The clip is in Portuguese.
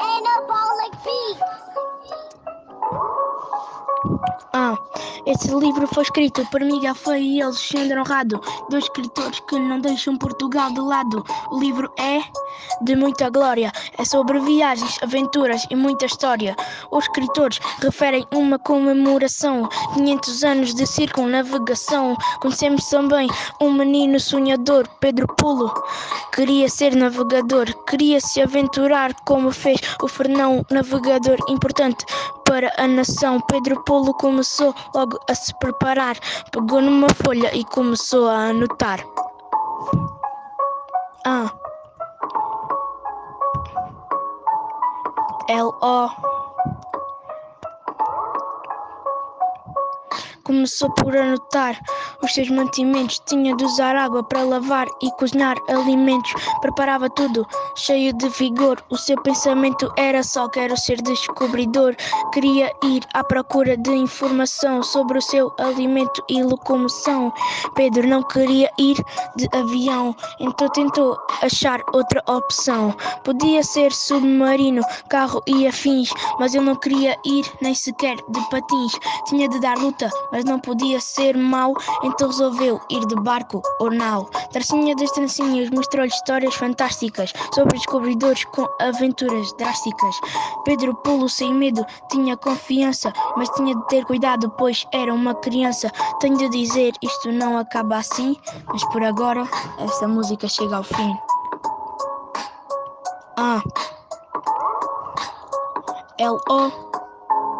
Anabolic beats. Ah, esse livro foi escrito por Miguel Feio e Alexandre Honrado, dois escritores que não deixam Portugal de lado. O livro é de muita glória, é sobre viagens, aventuras e muita história. Os escritores referem uma comemoração, 500 anos de circunnavegação. Conhecemos também um menino sonhador, Pedro Pulo. Queria ser navegador, queria se aventurar como fez o Fernão, navegador importante para a nação. Pedro Polo começou logo a se preparar, pegou numa folha e começou a anotar. Ah. L-O. Começou por anotar os seus mantimentos. Tinha de usar água para lavar e cozinhar alimentos. Preparava tudo, cheio de vigor. O seu pensamento era só: quero ser descobridor. Queria ir à procura de informação sobre o seu alimento e locomoção. Pedro não queria ir de avião, então tentou achar outra opção. Podia ser submarino, carro e afins, mas ele não queria ir nem sequer de patins. Tinha de dar luta, mas não podia ser mau, então resolveu ir de barco ou nau. Tracinha das trancinhas mostrou-lhe histórias fantásticas sobre descobridores com aventuras drásticas. Pedro Pulo, sem medo, tinha confiança, mas tinha de ter cuidado, pois era uma criança. Tenho de dizer, isto não acaba assim, mas por agora esta música chega ao fim. Ah. L-O